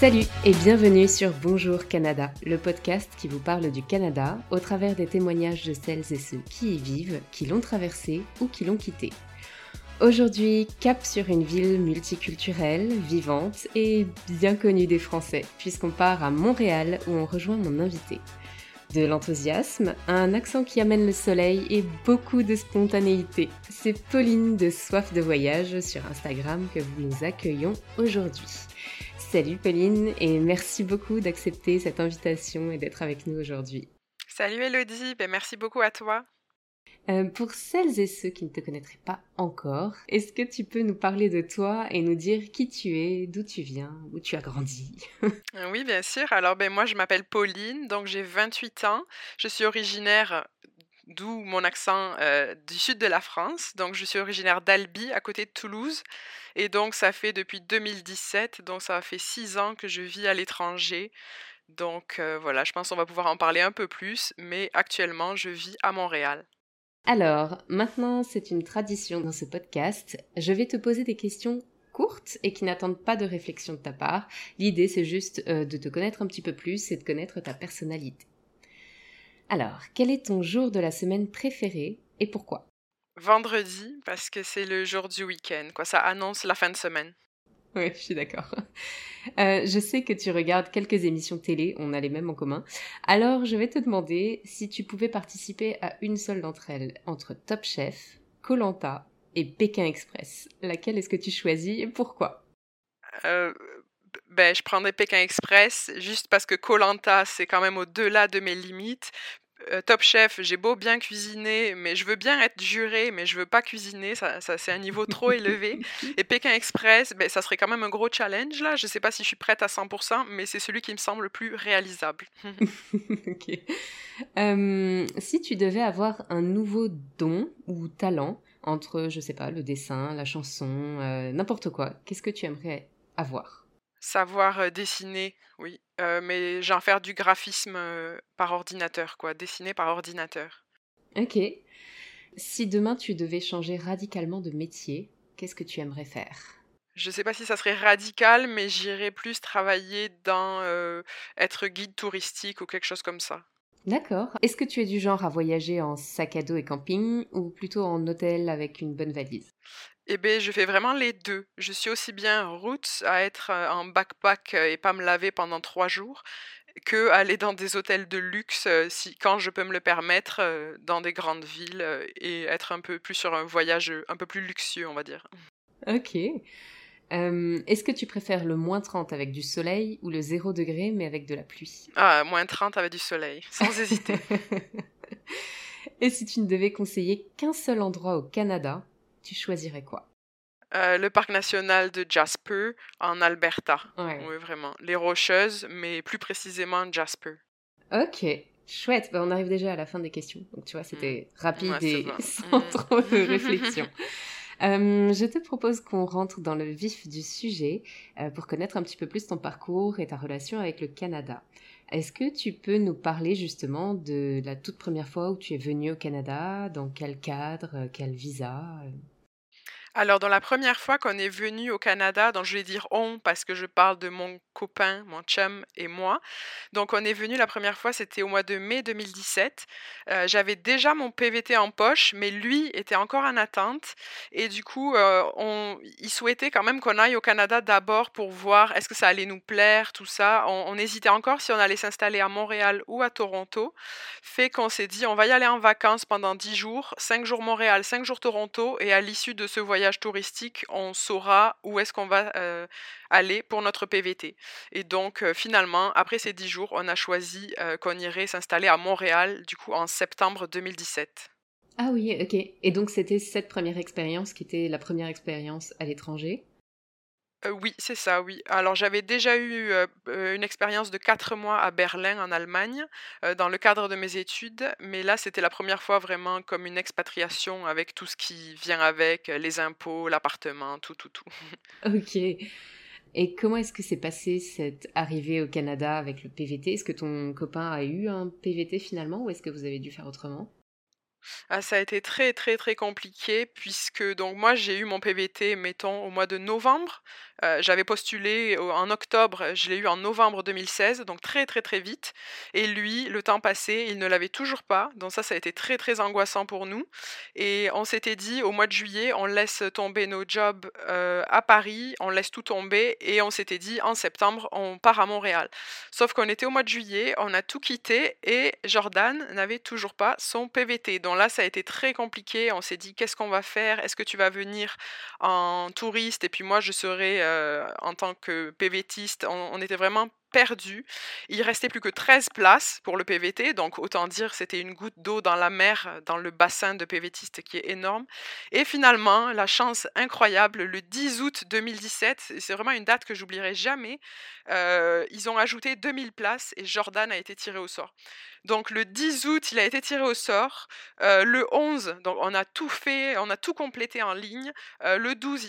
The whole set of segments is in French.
Salut et bienvenue sur Bonjour Canada, le podcast qui vous parle du Canada au travers des témoignages de celles et ceux qui y vivent, qui l'ont traversé ou qui l'ont quitté. Aujourd'hui, cap sur une ville multiculturelle, vivante et bien connue des Français, puisqu'on part à Montréal où on rejoint mon invité. De l'enthousiasme, un accent qui amène le soleil et beaucoup de spontanéité. C'est Pauline de Soif de Voyage sur Instagram que nous accueillons aujourd'hui. Salut Pauline et merci beaucoup d'accepter cette invitation et d'être avec nous aujourd'hui. Salut Elodie, ben merci beaucoup à toi. Euh, pour celles et ceux qui ne te connaîtraient pas encore, est-ce que tu peux nous parler de toi et nous dire qui tu es, d'où tu viens, où tu as grandi? Euh, Oui, bien sûr. Alors, ben, moi, je m'appelle Pauline, donc j'ai 28 ans. Je suis originaire d'où mon accent euh, du sud de la France. Donc, je suis originaire d'Albi, à côté de Toulouse. Et donc, ça fait depuis 2017, donc ça fait six ans que je vis à l'étranger. Donc, euh, voilà, je pense qu'on va pouvoir en parler un peu plus. Mais actuellement, je vis à Montréal. Alors, maintenant, c'est une tradition dans ce podcast. Je vais te poser des questions courtes et qui n'attendent pas de réflexion de ta part. L'idée, c'est juste euh, de te connaître un petit peu plus et de connaître ta personnalité. Alors, quel est ton jour de la semaine préféré et pourquoi? Vendredi, parce que c'est le jour du week-end, quoi. Ça annonce la fin de semaine. Oui, je suis d'accord. Euh, je sais que tu regardes quelques émissions télé, on a les mêmes en commun. Alors, je vais te demander si tu pouvais participer à une seule d'entre elles, entre Top Chef, Colanta et Pékin Express. Laquelle est-ce que tu choisis et pourquoi? Euh, ben, je prendrais Pékin Express juste parce que Colanta, c'est quand même au-delà de mes limites. Euh, Top Chef, j'ai beau bien cuisiner, mais je veux bien être juré, mais je veux pas cuisiner, ça, ça c'est un niveau trop élevé. Et Pékin Express, ben, ça serait quand même un gros challenge là. Je sais pas si je suis prête à 100%, mais c'est celui qui me semble le plus réalisable. ok. Euh, si tu devais avoir un nouveau don ou talent entre, je sais pas, le dessin, la chanson, euh, n'importe quoi, qu'est-ce que tu aimerais avoir? Savoir dessiner, oui, mais j'en faire du graphisme par ordinateur, quoi, dessiner par ordinateur. Ok. Si demain tu devais changer radicalement de métier, qu'est-ce que tu aimerais faire? Je sais pas si ça serait radical, mais j'irais plus travailler dans être guide touristique ou quelque chose comme ça. D'accord. Est-ce que tu es du genre à voyager en sac à dos et camping ou plutôt en hôtel avec une bonne valise? Eh bien, je fais vraiment les deux. Je suis aussi bien route à être en backpack et pas me laver pendant trois jours que aller dans des hôtels de luxe si, quand je peux me le permettre dans des grandes villes et être un peu plus sur un voyage un peu plus luxueux, on va dire. Ok. Est-ce que tu préfères le moins 30 avec du soleil ou le 0 degré mais avec de la pluie? Ah, moins 30 avec du soleil, sans hésiter. Et si tu ne devais conseiller qu'un seul endroit au Canada tu choisirais quoi? Euh, le parc national de Jasper en Alberta. Oui, vraiment. Les Rocheuses, mais plus précisément Jasper. Ok, chouette. Ben, on arrive déjà à la fin des questions. Donc tu vois, c'était mm. rapide et sans mm. trop de réflexion. Euh, je te propose qu'on rentre dans le vif du sujet euh, pour connaître un petit peu plus ton parcours et ta relation avec le Canada. Est-ce que tu peux nous parler justement de la toute première fois où tu es venu au Canada? Dans quel cadre? Quel visa? Alors, dans la première fois qu'on est venu au Canada, donc je vais dire on parce que je parle de mon copain, mon chum et moi. Donc, on est venu la première fois, c'était au mois de mai 2017. Euh, j'avais déjà mon PVT en poche, mais lui était encore en attente. Et du coup, euh, on, il souhaitait quand même qu'on aille au Canada d'abord pour voir est-ce que ça allait nous plaire, tout ça. On, on hésitait encore si on allait s'installer à Montréal ou à Toronto. Fait qu'on s'est dit, on va y aller en vacances pendant 10 jours, 5 jours Montréal, 5 jours Toronto. Et à l'issue de ce voyage, touristique, on saura où est-ce qu'on va euh, aller pour notre PVT. Et donc, euh, finalement, après ces dix jours, on a choisi euh, qu'on irait s'installer à Montréal, du coup, en septembre 2017. Ah oui, ok. Et donc, c'était cette première expérience qui était la première expérience à l'étranger? Oui, c'est ça, oui. Alors j'avais déjà eu, une expérience de quatre mois à Berlin, en Allemagne, dans le cadre de mes études, mais là, c'était la première fois vraiment comme une expatriation avec tout ce qui vient avec, les impôts, l'appartement, tout, tout, tout. OK. Et comment est-ce que s'est passé cette arrivée au Canada avec le PVT? Est-ce que ton copain a eu un PVT finalement ou est-ce que vous avez dû faire autrement? Ah, ça a été très, très, très compliqué puisque donc moi j'ai eu mon PVT, mettons, au mois de novembre. Heu, j'avais postulé en octobre, je l'ai eu en novembre 2016, donc très, très, très vite et lui, le temps passé, il ne l'avait toujours pas, donc ça, ça a été très, très angoissant pour nous et on s'était dit: «Au mois de juillet, on laisse tomber nos jobs, heu, à Paris, on laisse tout tomber» et on s'était dit: «En septembre, on part à Montréal». Sauf qu'on était au mois de juillet, on a tout quitté et Jordan n'avait toujours pas son PVT. Donc là, ça a été très compliqué. On s'est dit: «Qu'est-ce qu'on va faire? Est-ce que tu vas venir en touriste? Et puis moi je serai, en tant que PVTiste?» on on était vraiment perdu. Il restait plus que 13 places pour le PVT, donc autant dire c'était une goutte d'eau dans la mer, dans le bassin de PVTistes qui est énorme. Et finalement, la chance incroyable, le 10 août 2017, c'est vraiment une date que j'oublierai jamais, euh, ils ont ajouté 2000 places et Jordan a été tiré au sort. Donc le 10 août, il a été tiré au sort. Euh, le 11, donc on a tout fait, on a tout complété en ligne. Euh, le 12,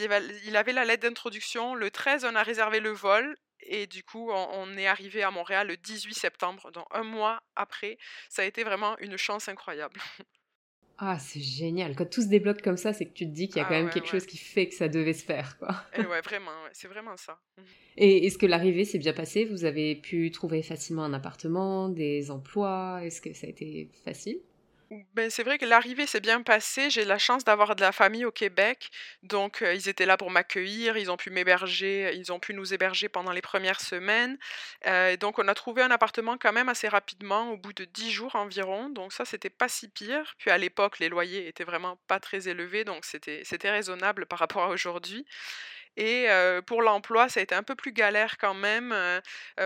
il avait la lettre d'introduction. Le 13, on a réservé le vol et du coup, on, est arrivé à Montréal le 18 septembre, donc un mois après. Ça a été vraiment une chance incroyable. Ah, c'est génial. Quand tout se débloque comme ça, c'est que tu te dis qu'il y a quand ah même quelque chose qui fait que ça devait se faire. Quoi. Et ouais, vraiment, c'est vraiment ça. Mmh. Et est-ce que l'arrivée s'est bien passée? Vous avez pu trouver facilement un appartement, des emplois? Est-ce que ça a été facile? Ben, c'est vrai que l'arrivée s'est bien passée. J'ai la chance d'avoir de la famille au Québec, donc ils étaient là pour m'accueillir, ils ont pu m'héberger, ils ont pu nous héberger pendant les premières semaines. donc on a trouvé un appartement quand même assez rapidement, au bout de dix jours environ, donc ça c'était pas si pire. Puis à l'époque, les loyers étaient vraiment pas très élevés, donc c'était c'était raisonnable par rapport à aujourd'hui. Et pour l'emploi, ça a été un peu plus galère quand même.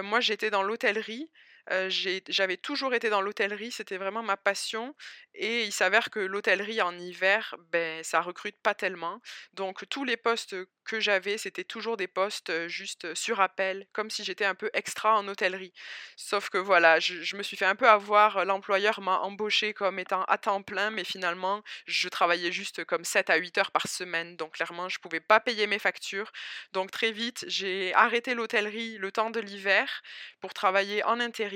moi, j'étais dans l'hôtellerie j'avais toujours été dans l'hôtellerie, c'était vraiment ma passion. Et il s'avère que l'hôtellerie en hiver, ben, ça recrute pas tellement. Donc tous les postes que j'avais, c'était toujours des postes juste sur appel, comme si j'étais un peu extra en hôtellerie. Sauf que voilà, je, me suis fait un peu avoir, l'employeur m'a embauché comme étant à temps plein, mais finalement, je travaillais juste comme 7 à 8 heures par semaine. Donc clairement, je pouvais pas payer mes factures. Donc très vite, j'ai arrêté l'hôtellerie le temps de l'hiver pour travailler en intérim.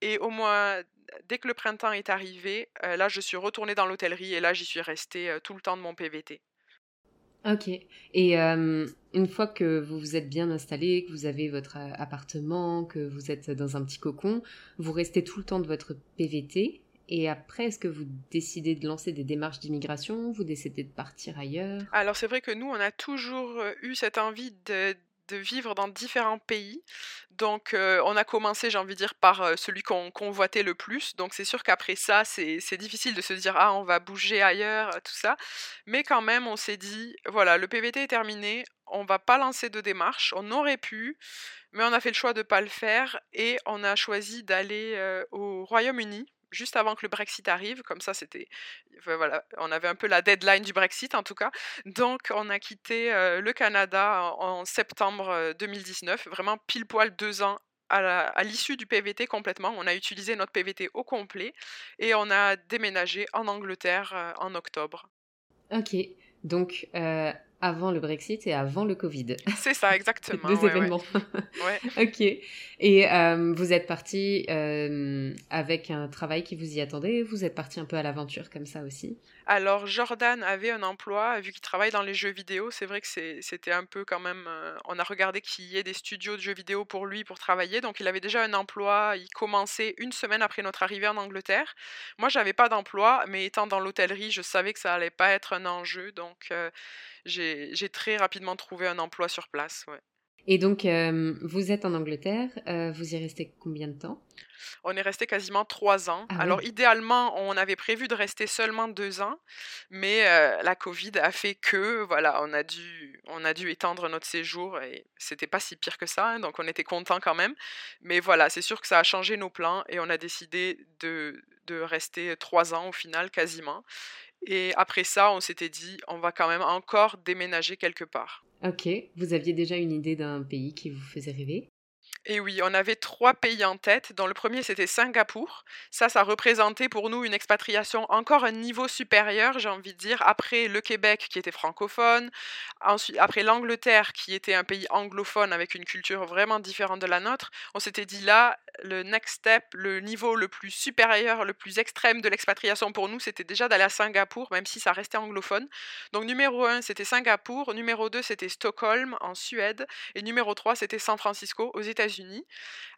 Et au mois, dès que le printemps est arrivé, là, je suis retournée dans l'hôtellerie et là, j'y suis restée tout le temps de mon PVT. Ok. Et une fois que vous vous êtes bien installé, que vous avez votre appartement, que vous êtes dans un petit cocon, vous restez tout le temps de votre PVT. Et après, est-ce que vous décidez de lancer des démarches d'immigration Vous décidez de partir ailleurs? Alors c'est vrai que nous, on a toujours eu cette envie de, de vivre dans différents pays. Donc, on a commencé, j'ai envie de dire, par celui qu'on convoitait le plus. Donc, c'est sûr qu'après ça, c'est difficile de se dire, ah, on va bouger ailleurs, tout ça. Mais quand même, on s'est dit, voilà, le PVT est terminé, on va pas lancer de démarche. On aurait pu, mais on a fait le choix de ne pas le faire et on a choisi d'aller au Royaume-Uni juste avant que le Brexit arrive. Comme ça, c'était. Voilà, on avait un peu la deadline du Brexit en tout cas. Donc, on a quitté le Canada en, septembre 2019, vraiment pile poil deux ans à l'issue du PVT complètement. On a utilisé notre PVT au complet et on a déménagé en Angleterre en octobre. Ok, donc avant le Brexit et avant le Covid. C'est ça, exactement. Deux événements. Ouais. ok. Et euh, vous êtes parti euh, avec un travail qui vous y attendait Vous êtes parti un peu à l'aventure comme ça aussi Alors, Jordan avait un emploi, vu qu'il travaille dans les jeux vidéo. C'est vrai que c'était un peu quand même. Euh, on a regardé qu'il y ait des studios de jeux vidéo pour lui pour travailler. Donc, il avait déjà un emploi. Il commençait une semaine après notre arrivée en Angleterre. Moi, j'avais pas d'emploi, mais étant dans l'hôtellerie, je savais que ça allait pas être un enjeu. Donc, j'ai très rapidement trouvé un emploi sur place. Et donc, euh, vous êtes en Angleterre, euh, vous y restez combien de temps? On est resté quasiment trois ans. Ah Alors, idéalement, on avait prévu de rester seulement deux ans, mais euh, la Covid a fait que, voilà, on a dû, on a dû étendre notre séjour et c'était pas si pire que ça, hein, donc on était content quand même. Mais voilà, c'est sûr que ça a changé nos plans et on a décidé de, de rester trois ans au final, quasiment. Et après ça, on s'était dit, on va quand même encore déménager quelque part. Ok, vous aviez déjà une idée d'un pays qui vous faisait rêver? Et oui, on avait trois pays en tête. Dans le premier, c'était Singapour. Ça, ça représentait pour nous une expatriation encore un niveau supérieur, j'ai envie de dire, après le Québec qui était francophone, après l'Angleterre qui était un pays anglophone avec une culture vraiment différente de la nôtre. On s'était dit là, le next step, le niveau le plus supérieur, le plus extrême de l'expatriation pour nous, c'était déjà d'aller à Singapour, même si ça restait anglophone. Donc numéro un, c'était Singapour, numéro 2, c'était Stockholm en Suède, et numéro 3, c'était San Francisco aux États-Unis.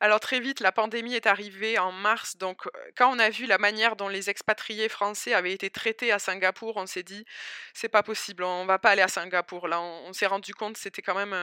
Alors très vite, la pandémie est arrivée en mars, donc quand on a vu la manière dont les expatriés français avaient été traités à Singapour, on s'est dit, c'est pas possible, on va pas aller à Singapour. Là, on, s'est rendu compte que c'était quand même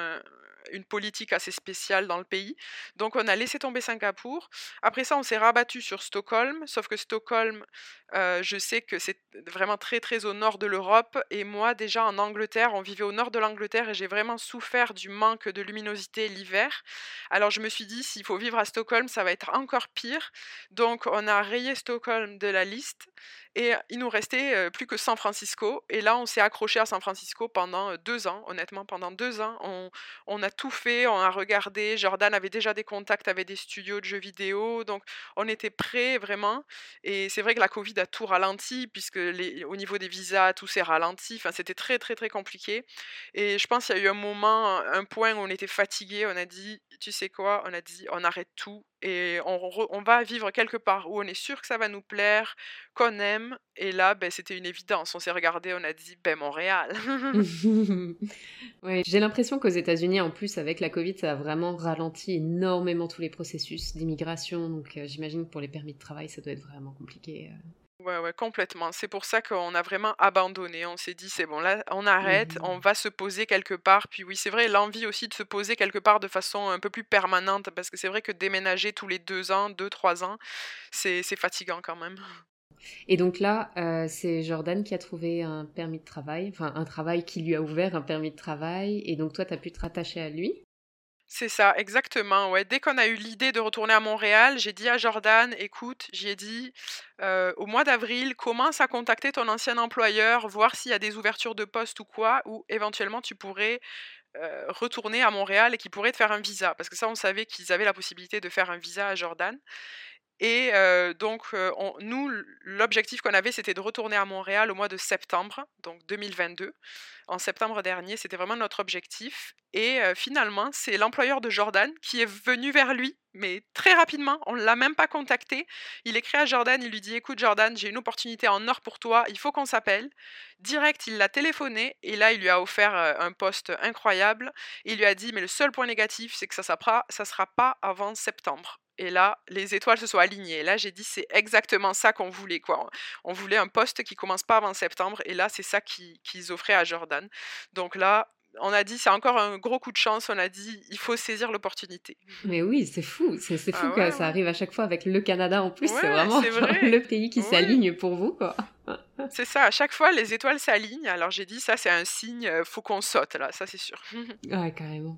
une politique assez spéciale dans le pays. Donc on a laissé tomber Singapour. Après ça, on s'est rabattu sur Stockholm, sauf que Stockholm, je sais que c'est vraiment très très au nord de l'Europe. Et moi, déjà en Angleterre, on vivait au nord de l'Angleterre et j'ai vraiment souffert du manque de luminosité l'hiver. Alors je me suis dit, s'il faut vivre à Stockholm, ça va être encore pire. Donc on a rayé Stockholm de la liste et il nous restait plus que San Francisco. Et là, on s'est accroché à San Francisco pendant deux ans, honnêtement, pendant deux ans. On, a tout fait, on a regardé. Jordan avait déjà des contacts avec des studios de jeux vidéo. Donc, on était prêts vraiment. Et c'est vrai que la Covid a tout ralenti, puisque au niveau des visas, tout s'est ralenti. Enfin, c'était très, très, très compliqué. Et je pense qu'il y a eu un moment, un point où on était fatigué. On a dit, tu sais quoi? On a dit, on arrête tout et on, va vivre quelque part où on est sûr que ça va nous plaire, qu'on aime. Et là, ben, c'était une évidence. On s'est regardé, on a dit, ben Montréal. J'ai l'impression qu'aux États-Unis, en plus, avec la Covid, ça a vraiment ralenti énormément tous les processus d'immigration. Donc euh, j'imagine que pour les permis de travail, ça doit être vraiment compliqué. Euh. Ouais, ouais, complètement. C'est pour ça qu'on a vraiment abandonné. On s'est dit, c'est bon, là, on arrête, on mmh va se poser quelque part. Puis oui, c'est vrai, l'envie aussi de se poser quelque part de façon un peu plus permanente, parce que c'est vrai que déménager tous les deux ans, deux, trois ans, c'est fatigant quand même. Et donc là, euh, c'est Jordan qui a trouvé un permis de travail, enfin un travail qui lui a ouvert un permis de travail, et donc toi, tu as pu te rattacher à lui? C'est ça, exactement. Ouais. Dès qu'on a eu l'idée de retourner à Montréal, j'ai dit à Jordan, écoute, j'ai dit, au mois d'avril, commence à contacter ton ancien employeur, voir s'il y a des ouvertures de poste ou quoi, ou éventuellement tu pourrais retourner à Montréal et qu'ils pourraient te faire un visa. Parce que ça, on savait qu'ils avaient la possibilité de faire un visa à Jordan. Et donc, nous, l'objectif qu'on avait, c'était de retourner à Montréal au mois de septembre, donc 2022. En septembre dernier, c'était vraiment notre objectif. Et finalement, c'est l'employeur de Jordan qui est venu vers lui, mais très rapidement. On ne l'a même pas contacté. Il écrit à Jordan, il lui dit Écoute, Jordan, j'ai une opportunité en or pour toi, il faut qu'on s'appelle. Direct, il l'a téléphoné et là, il lui a offert un poste incroyable. il lui a dit Mais le seul point négatif, c'est que ça ne sera pas avant septembre. Et là, les étoiles se sont alignées. là, j'ai dit, c'est exactement ça qu'on voulait. quoi. On voulait un poste qui commence pas avant septembre. Et là, c'est ça qu'ils offraient à Jordan. Donc là, on a dit, c'est encore un gros coup de chance. On a dit, il faut saisir l'opportunité. Mais oui, c'est fou. C'est fou ah que ça arrive à chaque fois avec le Canada en plus. c'est vraiment le pays qui s'aligne pour vous. quoi. C'est ça, à chaque fois, les étoiles s'alignent. Alors j'ai dit, ça, c'est un signe, euh, faut qu'on saute, là, ça, c'est sûr. ouais, carrément.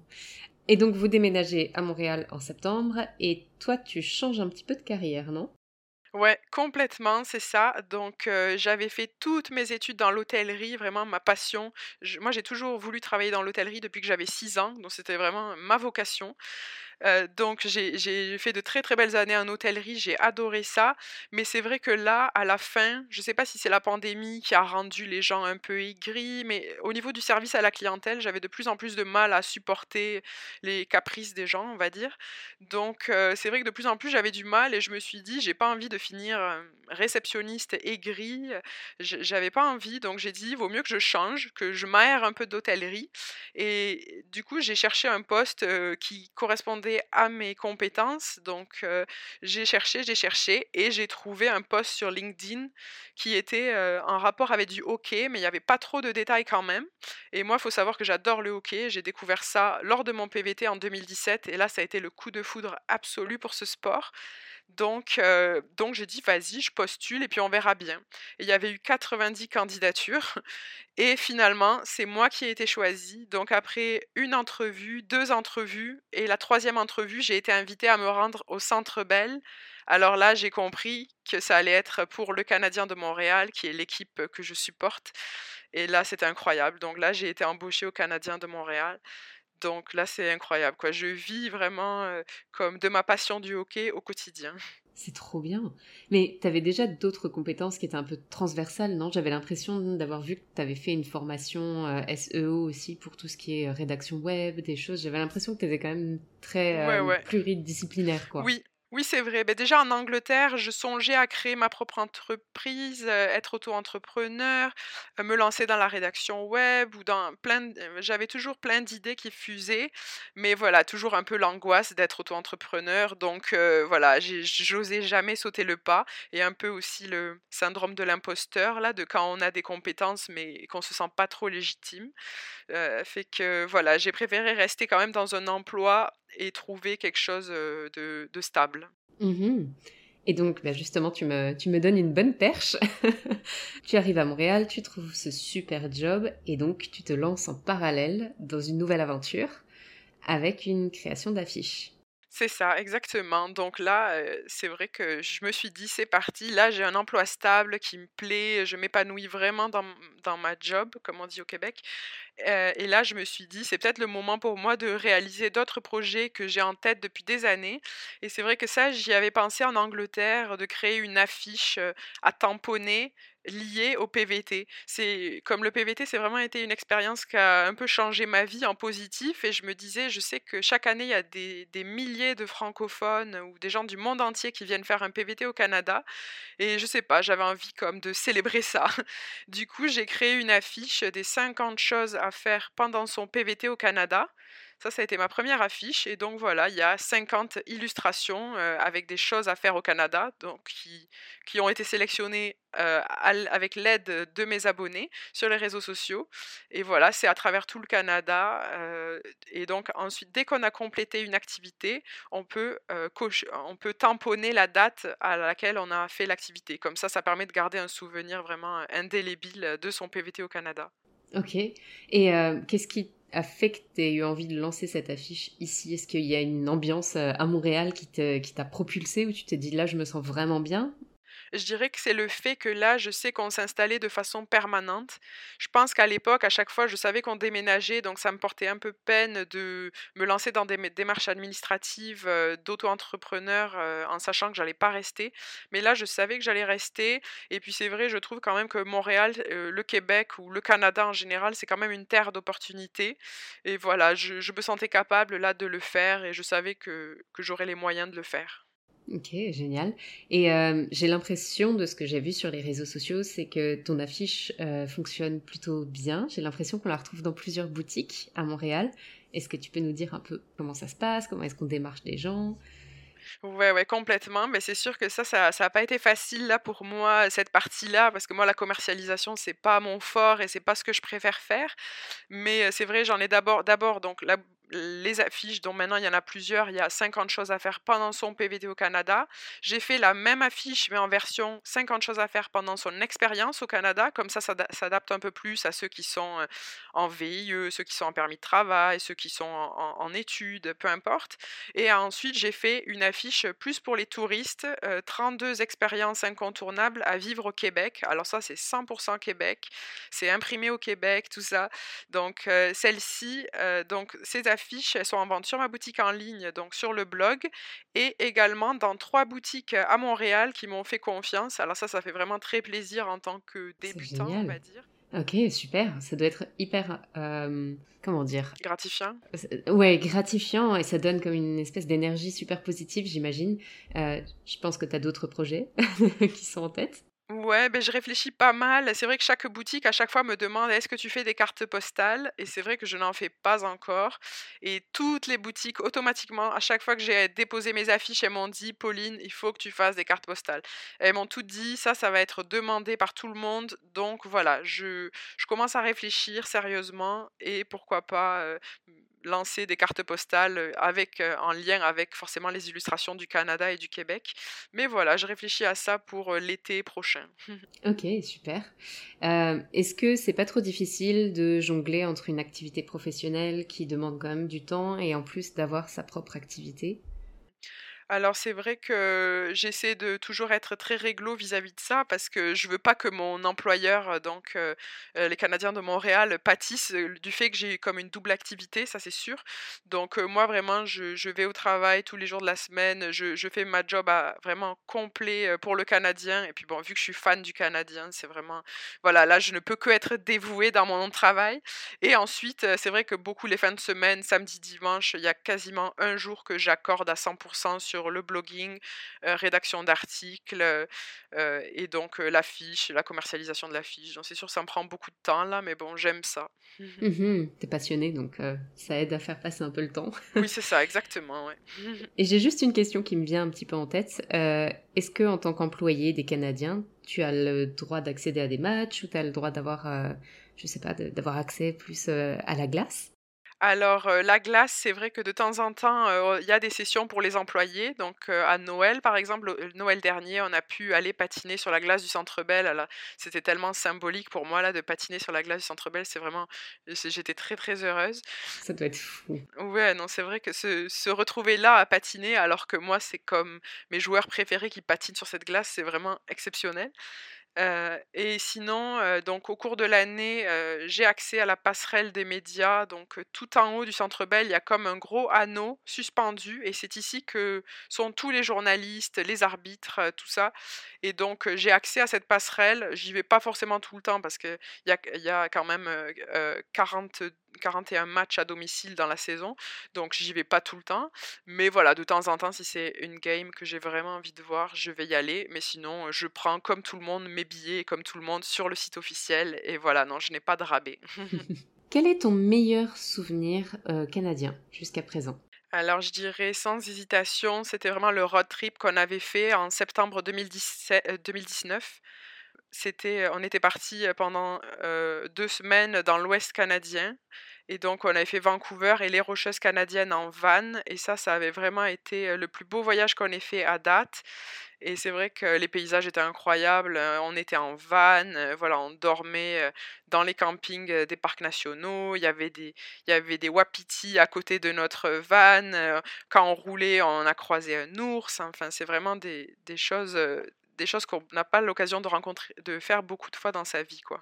Et donc vous déménagez à Montréal en septembre et toi tu changes un petit peu de carrière, non? Ouais, complètement, c'est ça. Donc, euh, j'avais fait toutes mes études dans l'hôtellerie, vraiment ma passion. moi, j'ai toujours voulu travailler dans l'hôtellerie depuis que j'avais 6 ans, donc c'était vraiment ma vocation donc j'ai fait de très très belles années en hôtellerie, j'ai adoré ça. Mais c'est vrai que là, à la fin, je ne sais pas si c'est la pandémie qui a rendu les gens un peu aigris, mais au niveau du service à la clientèle, j'avais de plus en plus de mal à supporter les caprices des gens, on va dire. Donc c'est vrai que de plus en plus j'avais du mal et je me suis dit, j'ai pas envie de finir réceptionniste aigri. J'avais pas envie, donc j'ai dit, vaut mieux que je change, que je m'aère un peu d'hôtellerie. Et du coup, j'ai cherché un poste qui à mes compétences. Donc, j'ai cherché, j'ai cherché et j'ai trouvé un post sur LinkedIn qui était en rapport avec du hockey, mais il n'y avait pas trop de détails quand même. Et moi, il faut savoir que j'adore le hockey. J'ai découvert ça lors de mon PVT en 2017 et là, ça a été le coup de foudre absolu pour ce sport. Donc, donc j'ai dit, vas-y, je postule et puis on verra bien. il y avait eu 90 candidatures et finalement, c'est moi qui ai été choisie. Donc, après une entrevue, deux entrevues et la troisième entrevue, j'ai été invitée à me rendre au Centre Bell. Alors là, j'ai compris que ça allait être pour le Canadien de Montréal, qui est l'équipe que je supporte. Et là, c'était incroyable. Donc là, j'ai été embauchée au Canadien de Montréal. Donc là, c'est incroyable. Quoi. Je vis vraiment comme de ma passion du hockey au quotidien. C'est trop bien. Mais tu avais déjà d'autres compétences qui étaient un peu transversales, non? J'avais l'impression d'avoir vu que tu avais fait une formation SEO aussi pour tout ce qui est rédaction web, des choses. J'avais l'impression que tu étais quand même très pluridisciplinaire, quoi. Oui, oui, c'est vrai. Ben, déjà en Angleterre, je songeais à créer ma propre entreprise, être auto-entrepreneur, me lancer dans la rédaction web ou dans plein j'avais toujours plein d'idées qui fusaient, mais voilà, toujours un peu l'angoisse d'être auto-entrepreneur. Donc voilà, j'osais jamais sauter le pas et un peu aussi le syndrome de l'imposteur là, de quand on a des compétences mais qu'on se sent pas trop légitime. fait que voilà, j'ai préféré rester quand même dans un emploi et trouver quelque chose de, stable. Mmh et donc, bah, justement, tu me, tu me donnes une bonne perche. tu arrives à Montréal, tu trouves ce super job et donc tu te lances en parallèle dans une nouvelle aventure avec une création d'affiches. C'est ça, exactement. Donc là, c'est vrai que je me suis dit, c'est parti. Là, j'ai un emploi stable qui me plaît. Je m'épanouis vraiment dans, dans ma job, comme on dit au Québec. Et là, je me suis dit, c'est peut-être le moment pour moi de réaliser d'autres projets que j'ai en tête depuis des années. Et c'est vrai que ça, j'y avais pensé en Angleterre, de créer une affiche à tamponner lié au PVT. C'est comme le PVT, c'est vraiment été une expérience qui a un peu changé ma vie en positif et je me disais, je sais que chaque année il y a des, milliers de francophones ou des gens du monde entier qui viennent faire un PVT au Canada et je sais pas, j'avais envie comme de célébrer ça. Du coup, j'ai créé une affiche des 50 choses à faire pendant son PVT au Canada. Ça, ça a été ma première affiche. Et donc voilà, il y a 50 illustrations avec des choses à faire au Canada, donc qui, qui ont été sélectionnées avec l'aide de mes abonnés sur les réseaux sociaux. Et voilà, c'est à travers tout le Canada. et donc ensuite, dès qu'on a complété une activité, on peut, on peut tamponner la date à laquelle on a fait l'activité. Comme ça, ça permet de garder un souvenir vraiment indélébile de son PVT au Canada. Ok. Et qu'est-ce qui a fait que tu aies eu envie de lancer cette affiche ici? Est-ce qu'il y a une ambiance euh, à Montréal qui t'a propulsé ou tu t'es dit là je me sens vraiment bien? Je dirais que c'est le fait que là, je sais qu'on s'installait de façon permanente. Je pense qu'à l'époque, à chaque fois, je savais qu'on déménageait, donc ça me portait un peu peine de me lancer dans des démarches administratives euh, d'auto-entrepreneur euh, en sachant que j'allais pas rester. Mais là, je savais que j'allais rester. Et puis c'est vrai, je trouve quand même que Montréal, euh, le Québec ou le Canada en général, c'est quand même une terre d'opportunités. Et voilà, je, me sentais capable là de le faire et je savais que j'aurais les moyens de le faire. Ok, génial. Et euh, j'ai l'impression de ce que j'ai vu sur les réseaux sociaux, c'est que ton affiche euh, fonctionne plutôt bien. J'ai l'impression qu'on la retrouve dans plusieurs boutiques à Montréal. Est-ce que tu peux nous dire un peu comment ça se passe? Comment est-ce qu'on démarche des gens? Ouais, ouais, complètement. Mais c'est sûr que ça, ça n'a pas été facile là pour moi, cette partie-là, parce que moi, la commercialisation, c'est pas mon fort et c'est pas ce que je préfère faire. Mais c'est vrai, j'en ai d'abord, d'abord, donc les affiches, dont maintenant il y en a plusieurs, il y a 50 choses à faire pendant son PVT au Canada. J'ai fait la même affiche, mais en version 50 choses à faire pendant son expérience au Canada. Comme ça, ça s'adapte un peu plus à ceux qui sont euh, en VIE, ceux qui sont en permis de travail, ceux qui sont en, études, peu importe. Et ensuite, j'ai fait une affiche plus pour les touristes, 32 euh, expériences incontournables à vivre au Québec. Alors ça, c'est 100% Québec. C'est imprimé au Québec, tout ça. Donc, euh, celle-ci, donc ces affiches, elles sont en vente sur ma boutique en ligne, donc sur le blog, et également dans trois boutiques à Montréal qui m'ont fait confiance. Alors ça, ça fait vraiment très plaisir en tant que débutant, on va dire. Ok, super. Ça doit être hyper, euh, comment dire? Gratifiant. Ouais, gratifiant et ça donne comme une espèce d'énergie super positive, j'imagine. Euh, je pense que tu as d'autres projets qui sont en tête. Ouais, ben, je réfléchis pas mal. C'est vrai que chaque boutique, à chaque fois, me demande est-ce que tu fais des cartes postales? Et c'est vrai que je n'en fais pas encore. Et toutes les boutiques, automatiquement, à chaque fois que j'ai déposé mes affiches, elles m'ont dit Pauline, il faut que tu fasses des cartes postales. Elles m'ont tout dit, ça, ça va être demandé par tout le monde. Donc voilà, je, commence à réfléchir sérieusement et pourquoi pas lancer des cartes postales avec, en lien avec forcément les illustrations du Canada et du Québec. Mais voilà, je réfléchis à ça pour l'été prochain. ok, super. Est-ce que c'est pas trop difficile de jongler entre une activité professionnelle qui demande quand même du temps et en plus d'avoir sa propre activité? Alors c'est vrai que j'essaie de toujours être très réglo vis-à-vis de ça parce que je veux pas que mon employeur, donc les Canadiens de Montréal, pâtissent du fait que j'ai comme une double activité, ça c'est sûr. Donc moi vraiment, je, vais au travail tous les jours de la semaine, je, fais ma job vraiment complet pour le Canadien. Et puis bon, vu que je suis fan du Canadien, c'est vraiment, voilà, là je ne peux que être dévouée dans mon travail. Et ensuite, c'est vrai que beaucoup les fins de semaine, samedi, dimanche, il y a quasiment un jour que j'accorde à 100% sur sur le blogging, euh, rédaction d'articles euh, euh, et donc l'affiche, la commercialisation de l'affiche. Donc c'est sûr, ça me prend beaucoup de temps là, mais bon, j'aime ça. Mmh T'es passionné, donc ça aide à faire passer un peu le temps. oui, c'est ça, exactement. Ouais. et j'ai juste une question qui me vient un petit peu en tête. Est-ce que en tant qu'employé des Canadiens, tu as le droit d'accéder à des matchs ou tu as le droit d'avoir, je sais pas, d'avoir accès plus à la glace? Alors, la glace, c'est vrai que de temps en temps, il y a des sessions pour les employés. Donc, à Noël, par exemple, le Noël dernier, on a pu aller patiner sur la glace du Centre Bell. c'était tellement symbolique pour moi là de patiner sur la glace du Centre Bell. C'est vraiment, j'étais très très heureuse. Ça doit être fou. Ouais, non, c'est vrai que se, se retrouver là à patiner, alors que moi, c'est comme mes joueurs préférés qui patinent sur cette glace, c'est vraiment exceptionnel et sinon, donc au cours de l'année, j'ai accès à la passerelle des médias. Donc tout en haut du Centre Bell, il y a comme un gros anneau suspendu et c'est ici que sont tous les journalistes, les arbitres, tout ça et donc j'ai accès à cette passerelle. J'y vais pas forcément tout le temps parce qu'il y a y a quand même, 40 41 matchs à domicile dans la saison, donc j'y vais pas tout le temps. Mais voilà, de temps en temps, si c'est une game que j'ai vraiment envie de voir, je vais y aller. Mais sinon, je prends comme tout le monde mes billets, comme tout le monde, sur le site officiel. Et voilà, non, je n'ai pas de rabais. Quel est ton meilleur souvenir euh, canadien jusqu'à présent? Alors, je dirais sans hésitation, c'était vraiment le road trip qu'on avait fait en septembre 2017, 2019 c'était, on était parti pendant deux semaines dans l'Ouest canadien. Et donc, on avait fait Vancouver et les Rocheuses canadiennes en van. Et ça, ça avait vraiment été le plus beau voyage qu'on ait fait à date. Et c'est vrai que les paysages étaient incroyables. On était en van, voilà, on dormait dans les campings des parcs nationaux. Il y avait des, il y avait des wapitis à côté de notre van. Quand on roulait, on a croisé un ours. Enfin, c'est vraiment des, des choses des choses qu'on n'a pas l'occasion de rencontrer, de faire beaucoup de fois dans sa vie, quoi.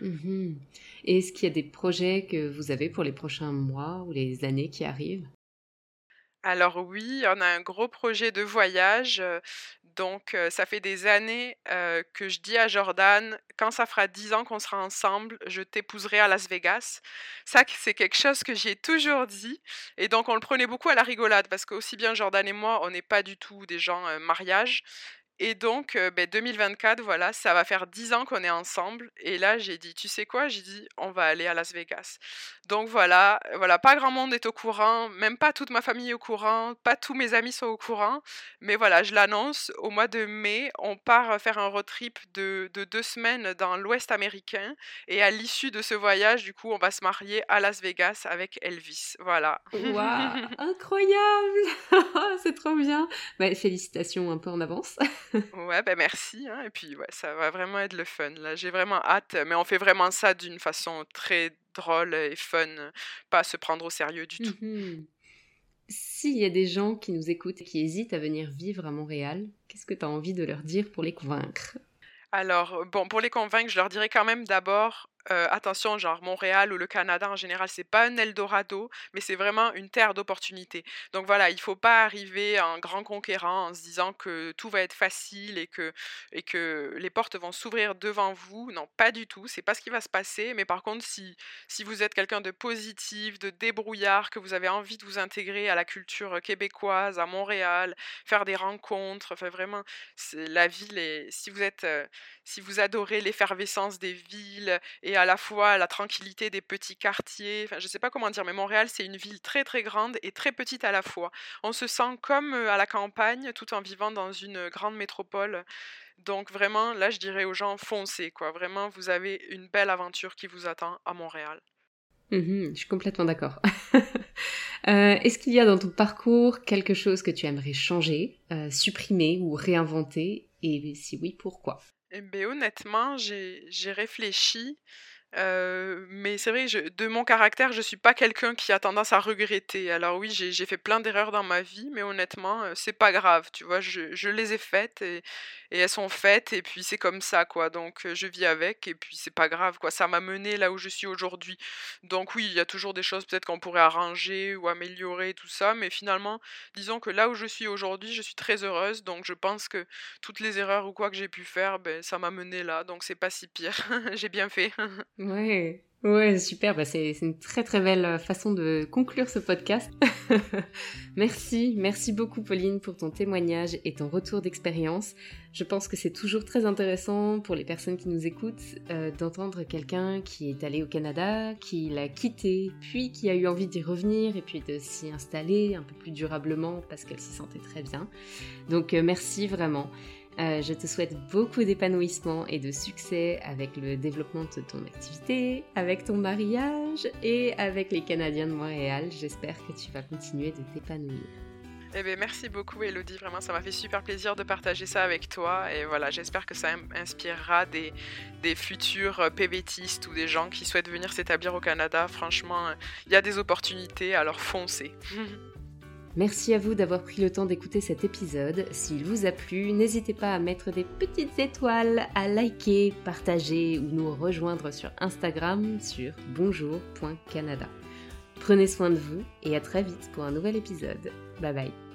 Mmh Et est-ce qu'il y a des projets que vous avez pour les prochains mois ou les années qui arrivent? Alors oui, on a un gros projet de voyage. Donc ça fait des années que je dis à Jordan, quand ça fera dix ans qu'on sera ensemble, je t'épouserai à Las Vegas. Ça, c'est quelque chose que j'ai toujours dit. Et donc on le prenait beaucoup à la rigolade parce qu'aussi bien Jordan et moi, on n'est pas du tout des gens mariage. Et donc, 2024, ben, voilà, ça va faire 10 ans qu'on est ensemble. Et là, j'ai dit, tu sais quoi? J'ai dit, on va aller à Las Vegas. Donc voilà, voilà, pas grand monde est au courant, même pas toute ma famille est au courant, pas tous mes amis sont au courant. Mais voilà, je l'annonce, au mois de mai, on part faire un road trip de, de deux semaines dans l'Ouest américain. Et à l'issue de ce voyage, du coup, on va se marier à Las Vegas avec Elvis. Voilà. Waouh, incroyable C'est trop bien. Bah, félicitations un peu en avance. Ouais, ben merci. Hein, et puis, ouais, ça va vraiment être le fun. Là, j'ai vraiment hâte. Mais on fait vraiment ça d'une façon très drôle et fun, pas à se prendre au sérieux du tout. Mmh S'il y a des gens qui nous écoutent et qui hésitent à venir vivre à Montréal, qu'est-ce que tu as envie de leur dire pour les convaincre? Alors, bon, pour les convaincre, je leur dirais quand même d'abord attention, genre Montréal ou le Canada en général, c'est pas un Eldorado, mais c'est vraiment une terre d'opportunités. Donc voilà, il faut pas arriver en grand conquérant en se disant que tout va être facile et que, et que les portes vont s'ouvrir devant vous. Non, pas du tout, c'est pas ce qui va se passer. Mais par contre, si, si vous êtes quelqu'un de positif, de débrouillard, que vous avez envie de vous intégrer à la culture québécoise, à Montréal, faire des rencontres, enfin vraiment, la ville est, si vous êtes, si vous adorez l'effervescence des villes et à la fois la tranquillité des petits quartiers. Enfin, je ne sais pas comment dire, mais Montréal, c'est une ville très très grande et très petite à la fois. On se sent comme à la campagne tout en vivant dans une grande métropole. Donc vraiment, là, je dirais aux gens, foncez, quoi. Vraiment, vous avez une belle aventure qui vous attend à Montréal. Mmh je suis complètement d'accord. Euh, est-ce qu'il y a dans ton parcours quelque chose que tu aimerais changer, euh, supprimer ou réinventer? Et si oui, pourquoi? Eh bien, honnêtement, j'ai réfléchi mais c'est vrai, de mon caractère, je suis pas quelqu'un qui a tendance à regretter. Alors oui, j'ai fait plein d'erreurs dans ma vie, mais honnêtement, c'est pas grave, tu vois? Je les ai faites et elles sont faites et puis c'est comme ça, quoi. Donc je vis avec et puis c'est pas grave, quoi. Ça m'a mené là où je suis aujourd'hui. Donc oui, il y a toujours des choses peut-être qu'on pourrait arranger ou améliorer tout ça, mais finalement, disons que là où je suis aujourd'hui, je suis très heureuse, donc je pense que toutes les erreurs ou quoi que j'ai pu faire, ben ça m'a mené là, donc c'est pas si pire. J'ai bien fait. Ouais, ouais, super. Bah c'est une très très belle euh, façon de conclure ce podcast. merci, merci beaucoup Pauline pour ton témoignage et ton retour d'expérience. Je pense que c'est toujours très intéressant pour les personnes qui nous écoutent euh, d'entendre quelqu'un qui est allé au Canada, qui l'a quitté, puis qui a eu envie d'y revenir et puis de s'y installer un peu plus durablement parce qu'elle s'y sentait très bien. Donc euh, merci vraiment. Euh, je te souhaite beaucoup d'épanouissement et de succès avec le développement de ton activité, avec ton mariage et avec les Canadiens de Montréal. J'espère que tu vas continuer de t'épanouir. Eh bien, merci beaucoup Elodie, vraiment ça m'a fait super plaisir de partager ça avec toi et voilà, j'espère que ça inspirera des, des futurs PVTistes ou des gens qui souhaitent venir s'établir au Canada. Franchement, il y a des opportunités, alors foncez. Merci à vous d'avoir pris le temps d'écouter cet épisode. S'il vous a plu, n'hésitez pas à mettre des petites étoiles, à liker, partager ou nous rejoindre sur Instagram sur bonjour.canada. Prenez soin de vous et à très vite pour un nouvel épisode. Bye bye.